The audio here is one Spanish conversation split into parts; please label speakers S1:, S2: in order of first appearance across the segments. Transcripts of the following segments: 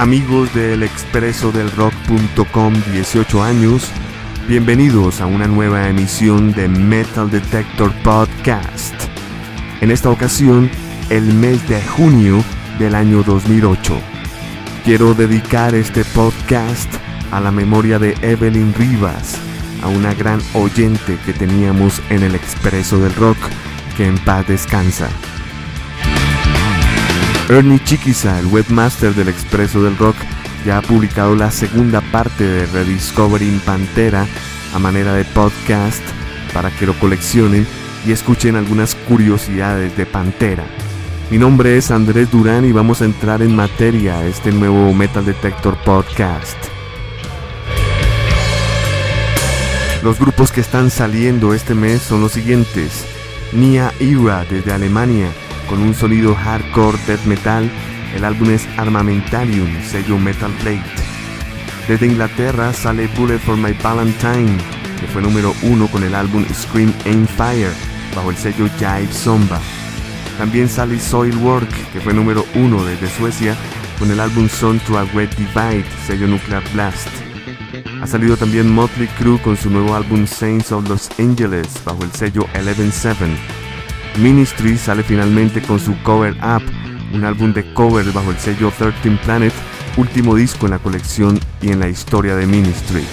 S1: Amigos del expreso del rock.com 18 años, bienvenidos a una nueva emisión de Metal Detector Podcast. En esta ocasión, el mes de junio del año 2008. Quiero dedicar este podcast a la memoria de Evelyn Rivas, a una gran oyente que teníamos en el expreso del rock, que en paz descansa. Ernie Chiquiza, el webmaster del Expreso del Rock, ya ha publicado la segunda parte de Rediscovering Pantera a manera de podcast para que lo coleccionen y escuchen algunas curiosidades de Pantera. Mi nombre es Andrés Durán y vamos a entrar en materia a este nuevo Metal Detector Podcast. Los grupos que están saliendo este mes son los siguientes. Nia Ira desde Alemania, con un sonido hardcore death metal, el álbum es Armamentarium, sello Metal Plate. Desde Inglaterra sale Bullet for My Valentine, que fue número uno con el álbum Scream Aim Fire, bajo el sello Jive Zomba. También sale Soilwork, que fue número uno desde Suecia, con el álbum Son to a Red Divide, sello Nuclear Blast. Ha salido también Motley Crue con su nuevo álbum Saints of Los Angeles, bajo el sello Eleven Seven. Ministry sale finalmente con su Cover Up, un álbum de covers bajo el sello 13 Planet, último disco en la colección y en la historia de Ministry.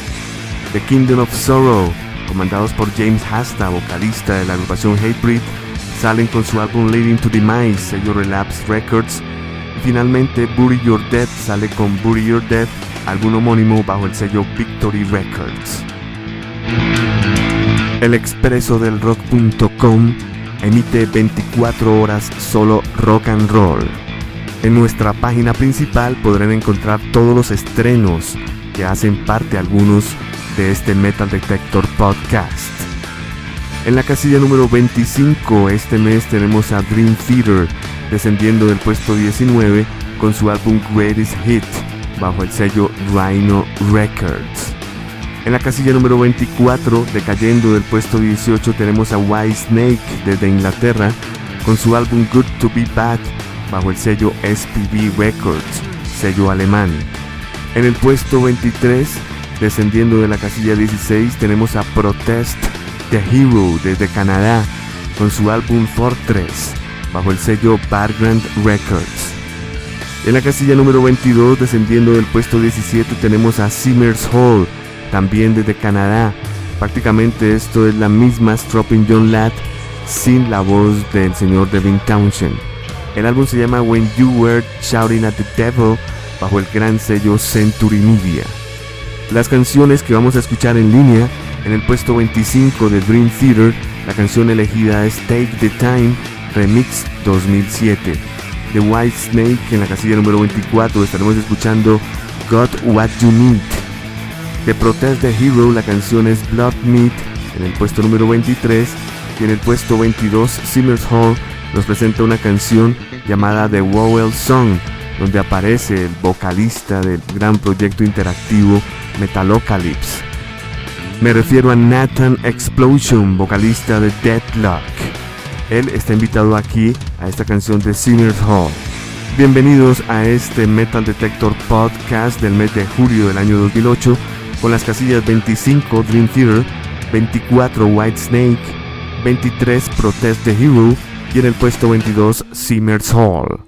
S1: The Kingdom of Sorrow, comandados por James Hasta, vocalista de la agrupación Hatebreed, salen con su álbum Leading to Demise, sello Relapse Records. Y finalmente Bury Your Death sale con Bury Your Death, álbum homónimo bajo el sello Victory Records. El expreso del rock.com emite 24 horas solo rock and roll. En nuestra página principal podrán encontrar todos los estrenos que hacen parte algunos de este Metal Detector Podcast. En la casilla número 25 este mes tenemos a Dream Theater descendiendo del puesto 19 con su álbum Greatest Hit bajo el sello Rhino Records. En la casilla número 24, decayendo del puesto 18, tenemos a White Snake desde Inglaterra con su álbum Good to Be Bad bajo el sello SPV Records, sello alemán. En el puesto 23, descendiendo de la casilla 16, tenemos a Protest The Hero desde Canadá con su álbum Fortress bajo el sello Bargrand Records. En la casilla número 22, descendiendo del puesto 17, tenemos a Simmers Hall también desde Canadá. Prácticamente esto es la misma Stropping John Ladd sin la voz del señor Devin Townshend. El álbum se llama When You Were Shouting at the Devil bajo el gran sello Century Media. Las canciones que vamos a escuchar en línea, en el puesto 25 de Dream Theater, la canción elegida es Take the Time Remix 2007. The White Snake en la casilla número 24 estaremos escuchando Got What You Need. De Protest the Hero, la canción es Blood Meat en el puesto número 23 y en el puesto 22 Simmers Hall nos presenta una canción llamada The Wowell Song, donde aparece el vocalista del gran proyecto interactivo Metalocalypse. Me refiero a Nathan Explosion, vocalista de Deadlock. Él está invitado aquí a esta canción de Simmers Hall. Bienvenidos a este Metal Detector Podcast del mes de julio del año 2008 con las casillas 25 Dream Theater, 24 White Snake, 23 Protest the Hero y en el puesto 22 Simmers Hall.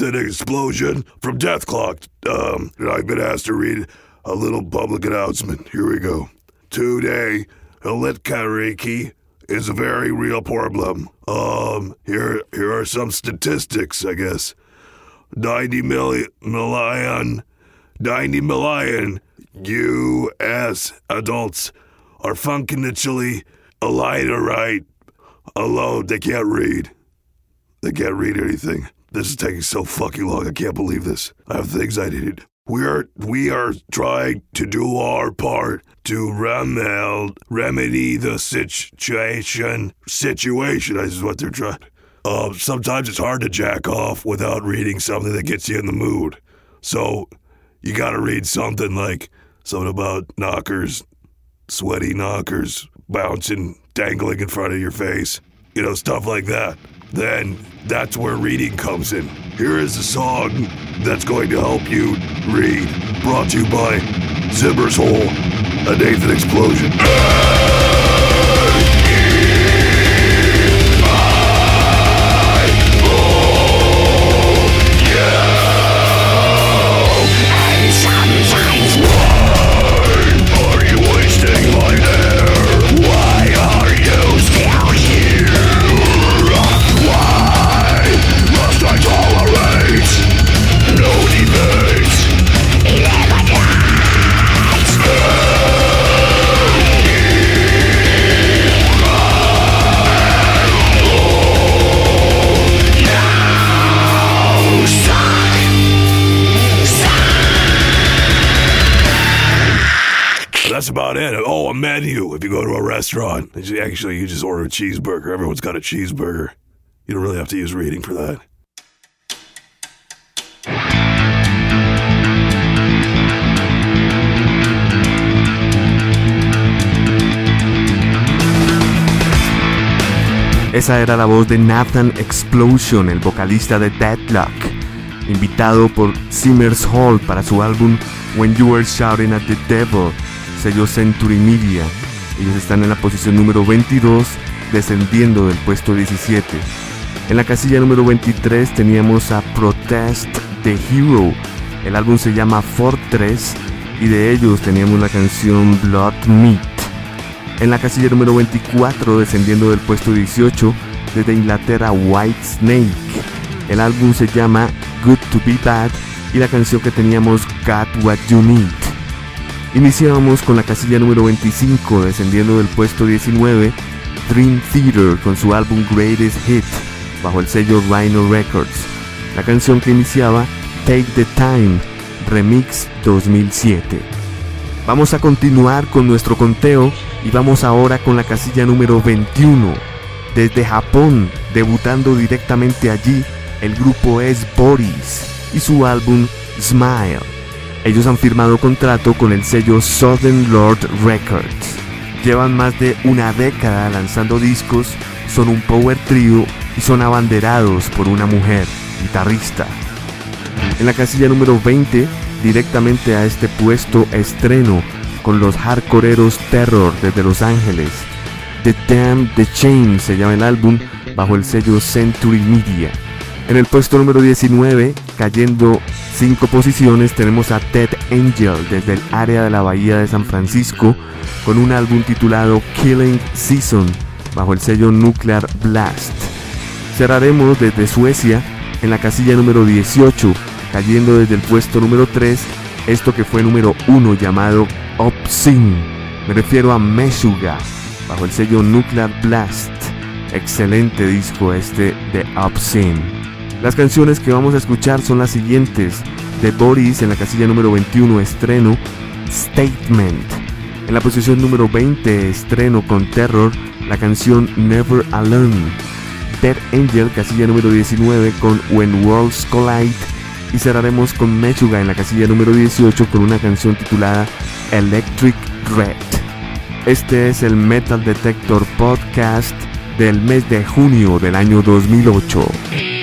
S2: Nathan Explosion from Death Clock. Um, I've been asked to read a little public announcement. Here we go. Today, elit karaoke is a very real problem. Um, here, here are some statistics, I guess. 90 million, million, 90 million U.S. adults are functionally illiterate alone. They can't read. They can't read anything. This is taking so fucking long. I can't believe this. I have things I need. We are we are trying to do our part to remel, remedy the situation. Situation is what they're trying. Uh, sometimes it's hard to jack off without reading something that gets you in the mood. So you got to read something like something about knockers, sweaty knockers bouncing, dangling in front of your face. You know, stuff like that then that's where reading comes in. Here is a song that's going to help you read. Brought to you by Zimmer's Hole, a Nathan Explosion. That's about it. Oh, a menu. If you go to a restaurant, actually, you just order a cheeseburger. Everyone's got a cheeseburger. You don't really have to use reading for that.
S1: Esa era la voz de Nathan Explosion, el vocalista de Deadlock, invitado por Simmers Hall para su álbum When You Were Shouting at the Devil, sello Century Media. Ellos están en la posición número 22, descendiendo del puesto 17. En la casilla número 23 teníamos a Protest the Hero. El álbum se llama Fortress y de ellos teníamos la canción Blood Meat. En la casilla número 24, descendiendo del puesto 18, desde Inglaterra White Snake. El álbum se llama Good to Be Bad y la canción que teníamos Got What You Need. Iniciábamos con la casilla número 25, descendiendo del puesto 19, Dream Theater con su álbum Greatest Hit, bajo el sello Rhino Records. La canción que iniciaba Take the Time, Remix 2007. Vamos a continuar con nuestro conteo y vamos ahora con la casilla número 21. Desde Japón, debutando directamente allí, el grupo es Boris y su álbum Smile. Ellos han firmado contrato con el sello Southern Lord Records. Llevan más de una década lanzando discos, son un power trio y son abanderados por una mujer, guitarrista. En la casilla número 20, directamente a este puesto estreno con los hardcoreeros Terror desde Los Ángeles. The Damn The Chain se llama el álbum bajo el sello Century Media. En el puesto número 19, cayendo 5 posiciones, tenemos a Ted Angel desde el área de la Bahía de San Francisco con un álbum titulado Killing Season bajo el sello Nuclear Blast. Cerraremos desde Suecia en la casilla número 18, cayendo desde el puesto número 3, esto que fue número 1 llamado Obscene. Me refiero a Meshuga, bajo el sello Nuclear Blast. Excelente disco este de Obscene. Las canciones que vamos a escuchar son las siguientes. De Boris en la casilla número 21 estreno Statement. En la posición número 20 estreno con Terror la canción Never Alone. Dead Angel casilla número 19 con When Worlds Collide y cerraremos con Mechuga en la casilla número 18 con una canción titulada Electric Red. Este es el Metal Detector Podcast del mes de junio del año 2008.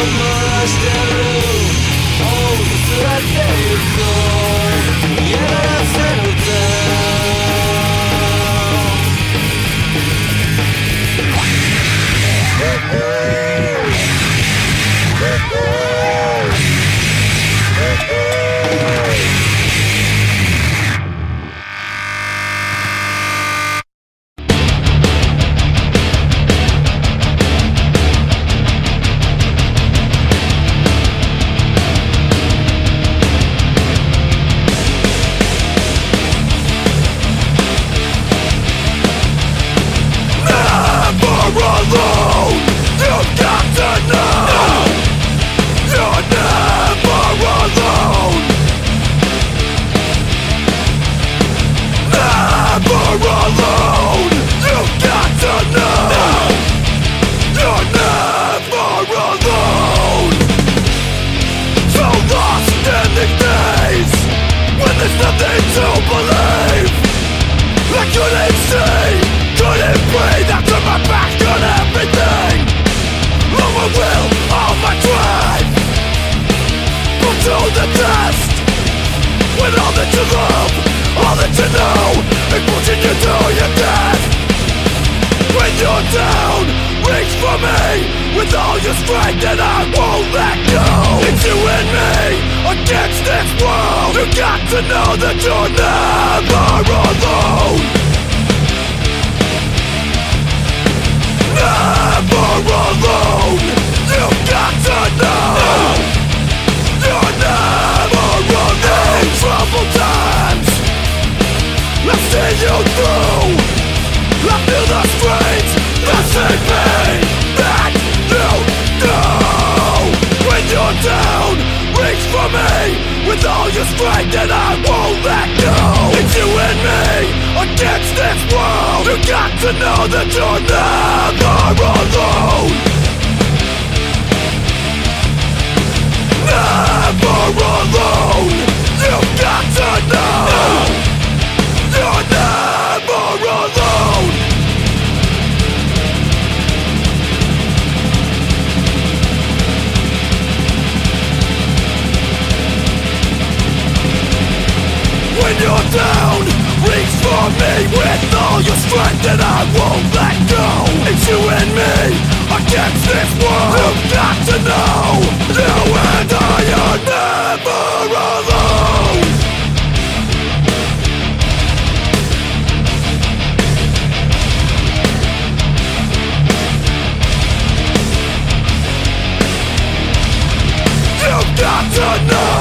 S3: almost everywhere. got to know that you're never alone. Never alone. You've got to know. No, You're never alone In troubled
S2: times. I've
S3: seen
S2: you through.
S3: I feel the strength that's in me That
S2: you know.
S3: When you're
S2: down for me.
S3: With all your strength and I won't let go. It's you and
S2: me
S3: against this
S2: world.
S3: You got
S2: to know that you're never alone. Never alone. You've got to know. You're down. Reach for me with all your strength And I won't let go. It's you and me against this world You've got to know. You and I are never alone. You've got to know.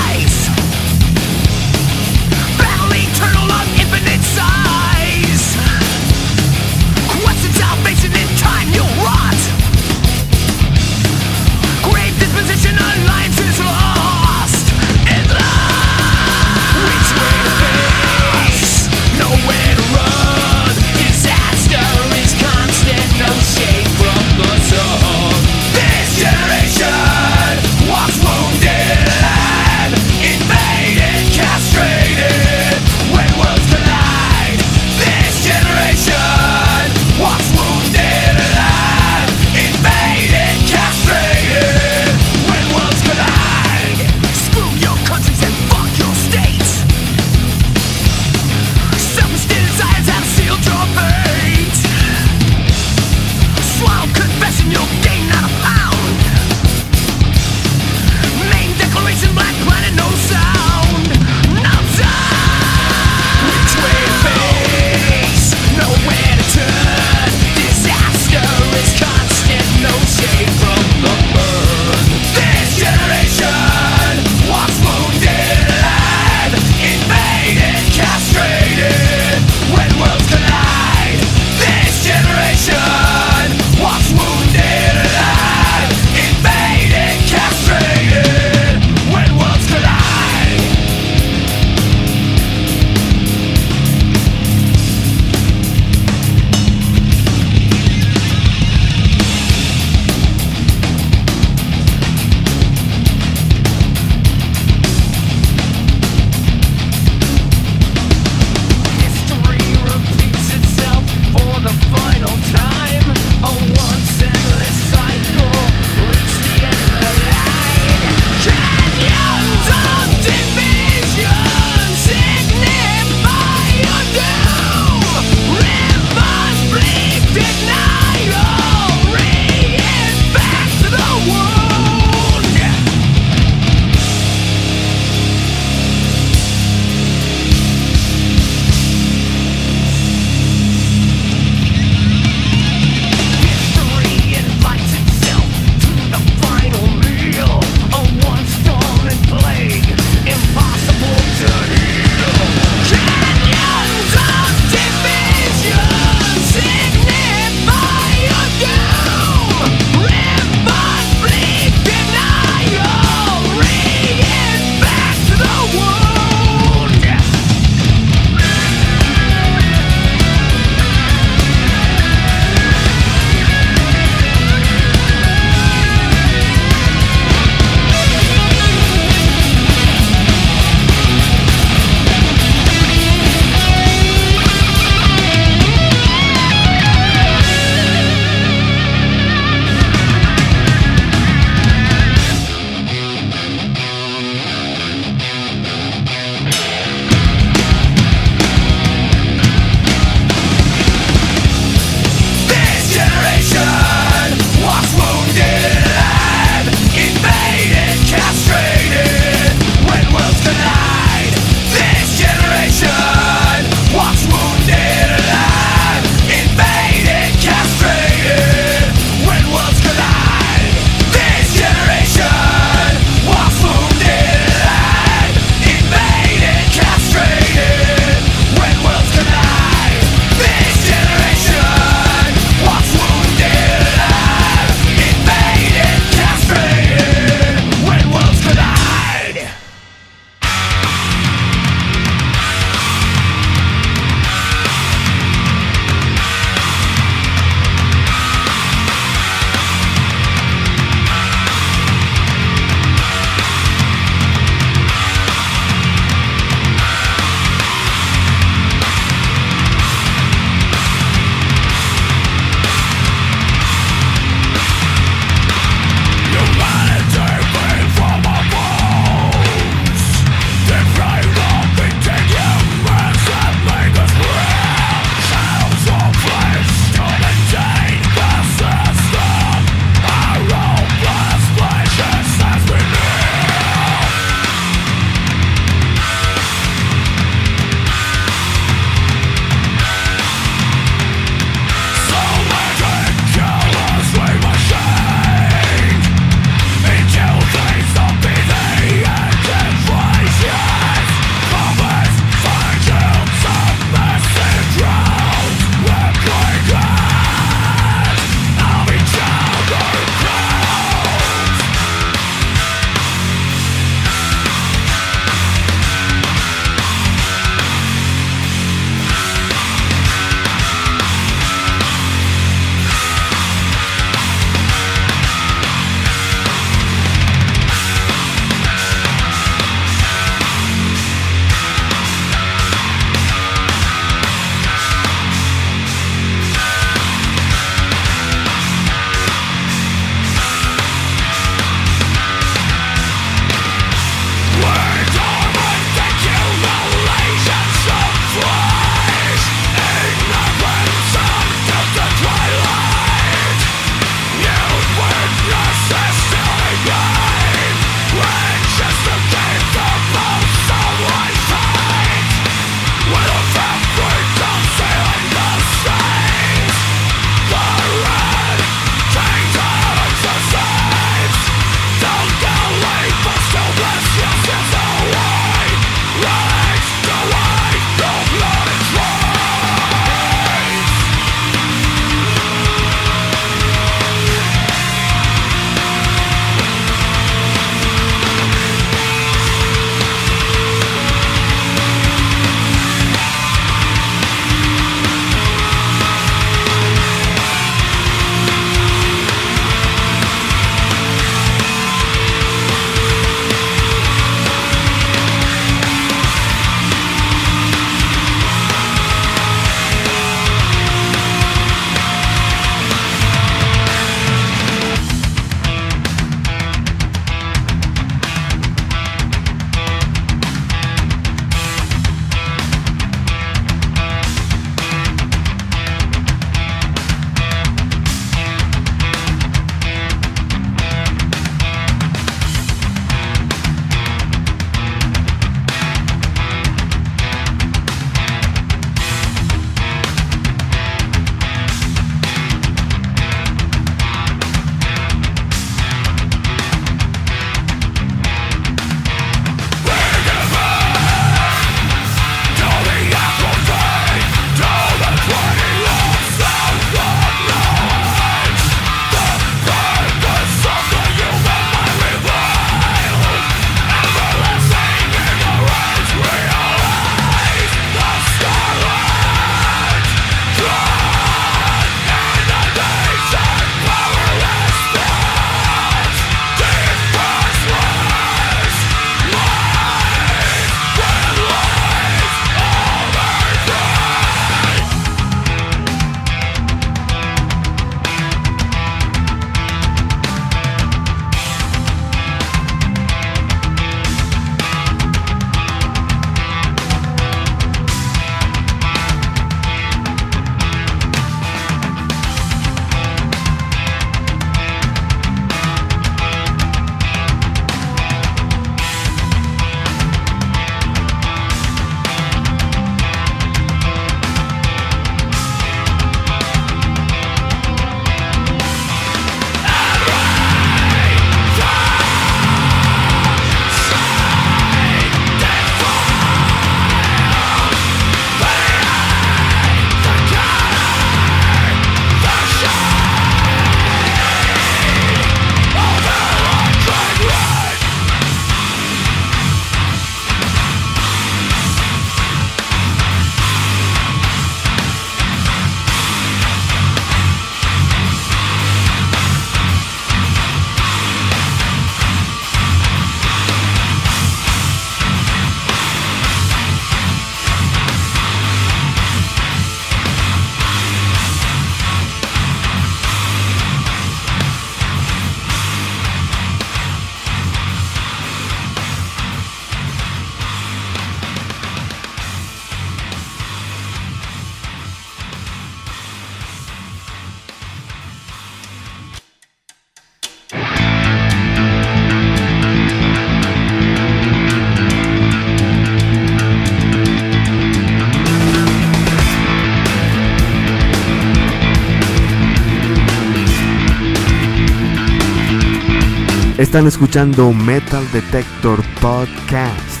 S1: Están escuchando Metal Detector Podcast.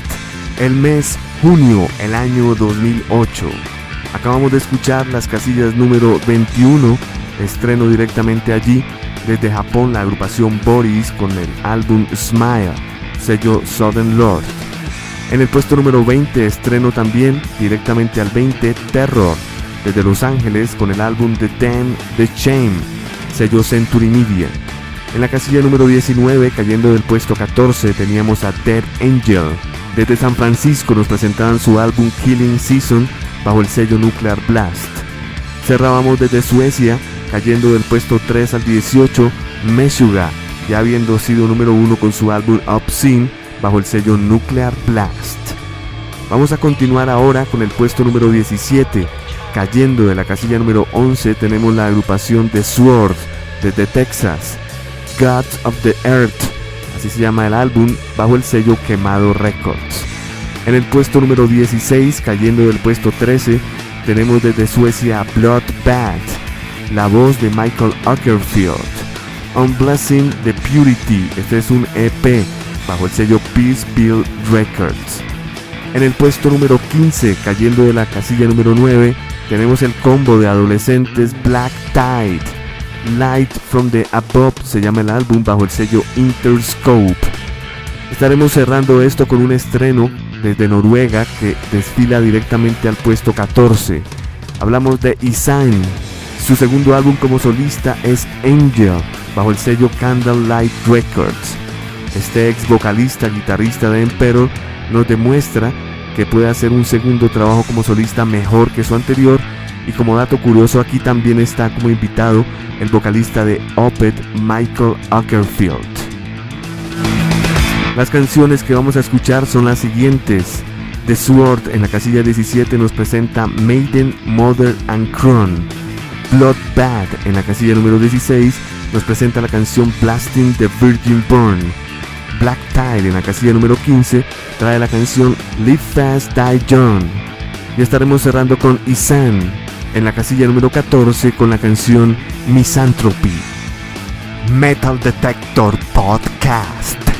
S1: El mes junio, el año 2008. Acabamos de escuchar las casillas número 21, estreno directamente allí. Desde Japón, la agrupación Boris con el álbum Smile, sello Southern Lord. En el puesto número 20, estreno también directamente al 20, Terror, desde Los Ángeles con el álbum The Damn The Chain, sello Century Media. En la casilla número 19, cayendo del puesto 14, teníamos a Dead Angel. Desde San Francisco nos presentaban su álbum Killing Season bajo el sello Nuclear Blast. Cerrábamos desde Suecia, cayendo del puesto 3 al 18, Meshuga, ya habiendo sido número 1 con su álbum Obscene bajo el sello Nuclear Blast. Vamos a continuar ahora con el puesto número 17. Cayendo de la casilla número 11 tenemos la agrupación The Sword desde Texas. Gods of the Earth, así se llama el álbum, bajo el sello Quemado Records. En el puesto número 16, cayendo del puesto 13, tenemos desde Suecia Blood Bad, la voz de Michael Ackerfield. On Blessing the Purity, este es un EP bajo el sello Peace Bill Records. En el puesto número 15, cayendo de la casilla número 9, tenemos el combo de adolescentes Black Tide Light from the Above se llama el álbum bajo el sello Interscope. Estaremos cerrando esto con un estreno desde Noruega que desfila directamente al puesto 14. Hablamos de Isan. Su segundo álbum como solista es Angel bajo el sello Candlelight Records. Este ex vocalista, guitarrista de Emperor nos demuestra que puede hacer un segundo trabajo como solista mejor que su anterior y como dato curioso aquí también está como invitado el vocalista de Opeth Michael Ackerfield. Las canciones que vamos a escuchar son las siguientes. The Sword en la casilla 17 nos presenta Maiden, Mother and Crown. Blood Bad en la casilla número 16 nos presenta la canción Blasting the Virgin Burn. Black Tide en la casilla número 15 trae la canción Live Fast Die Young. Y estaremos cerrando con Isan en la casilla número 14 con la canción Misanthropy. Metal Detector Podcast.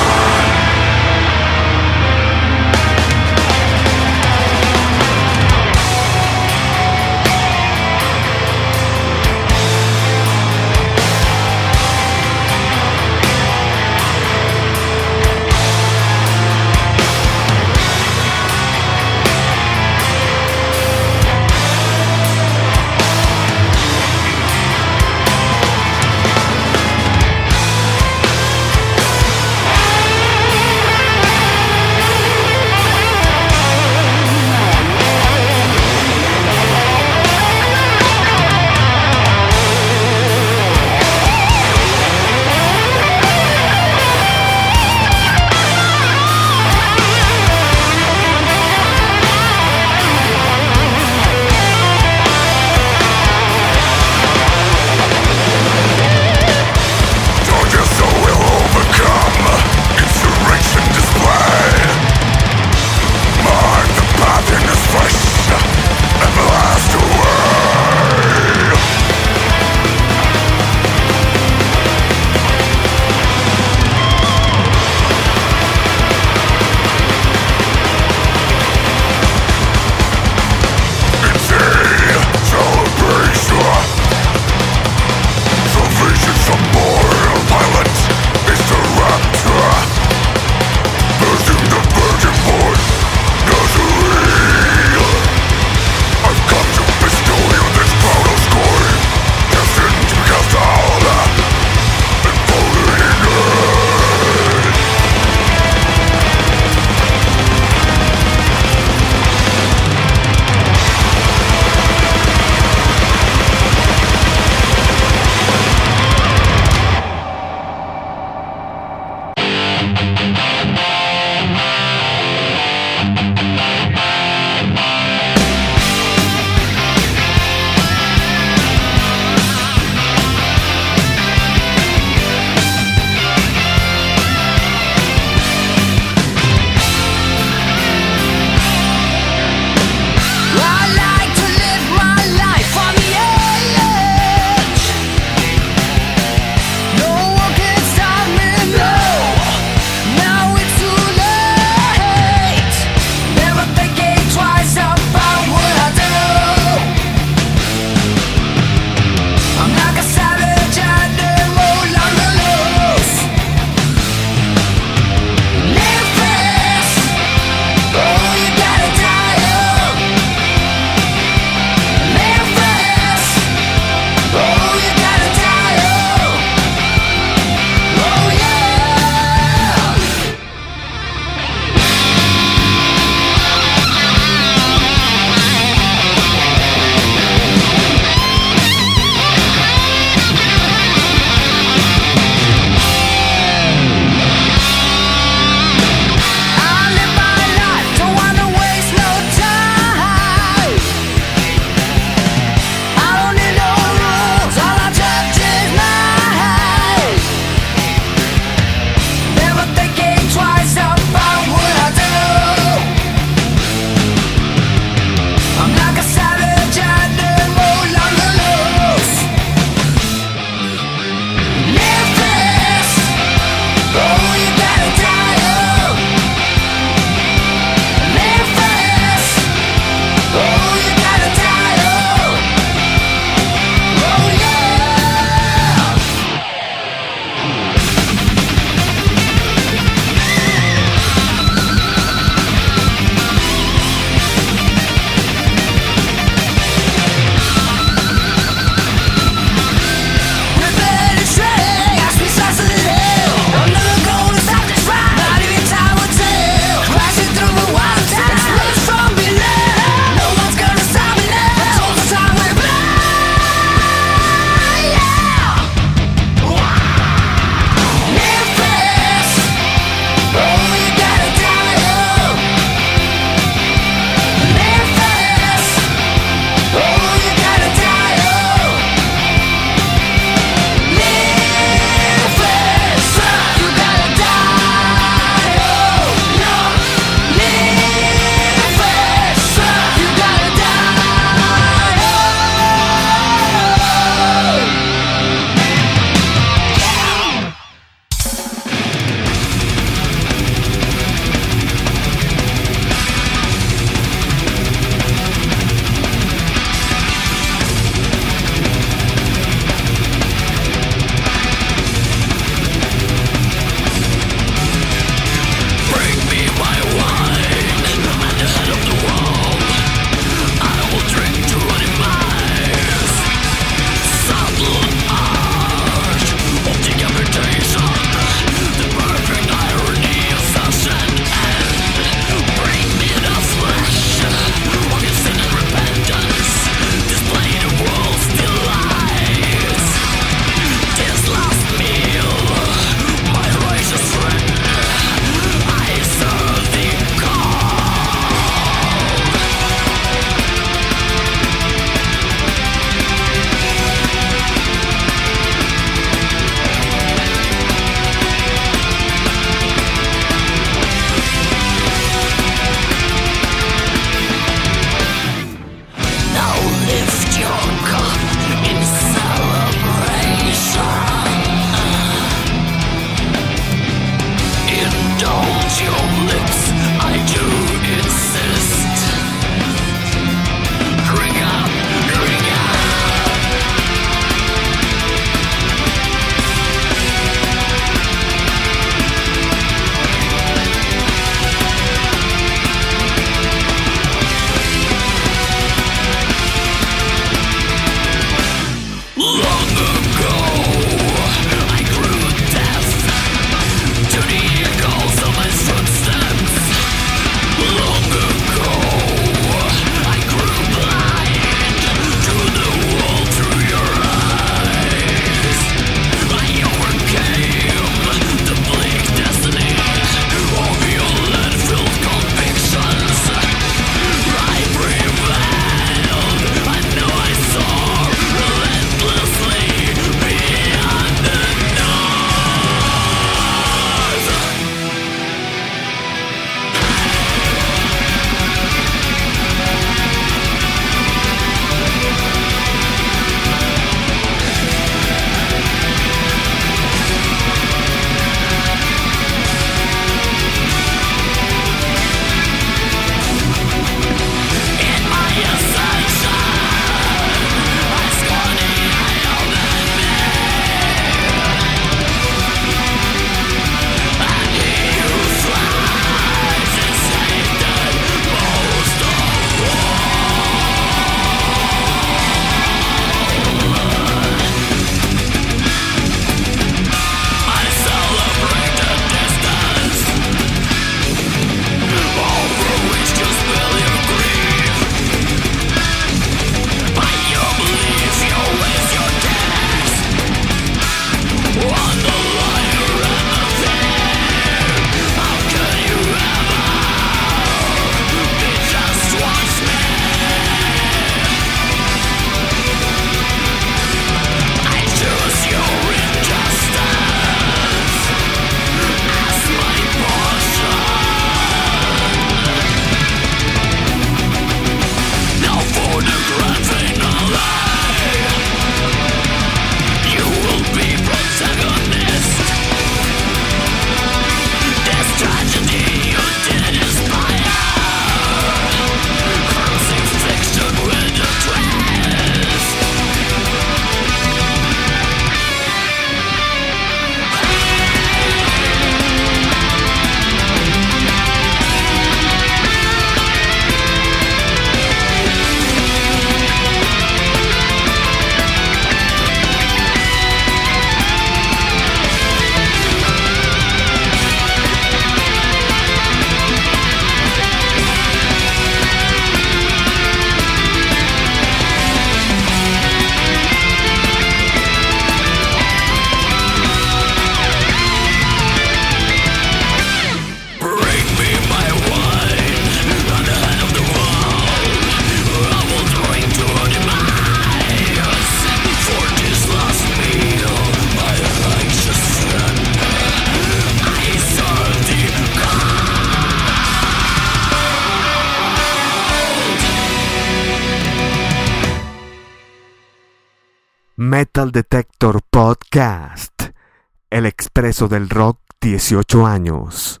S1: Expreso del rock 18 años.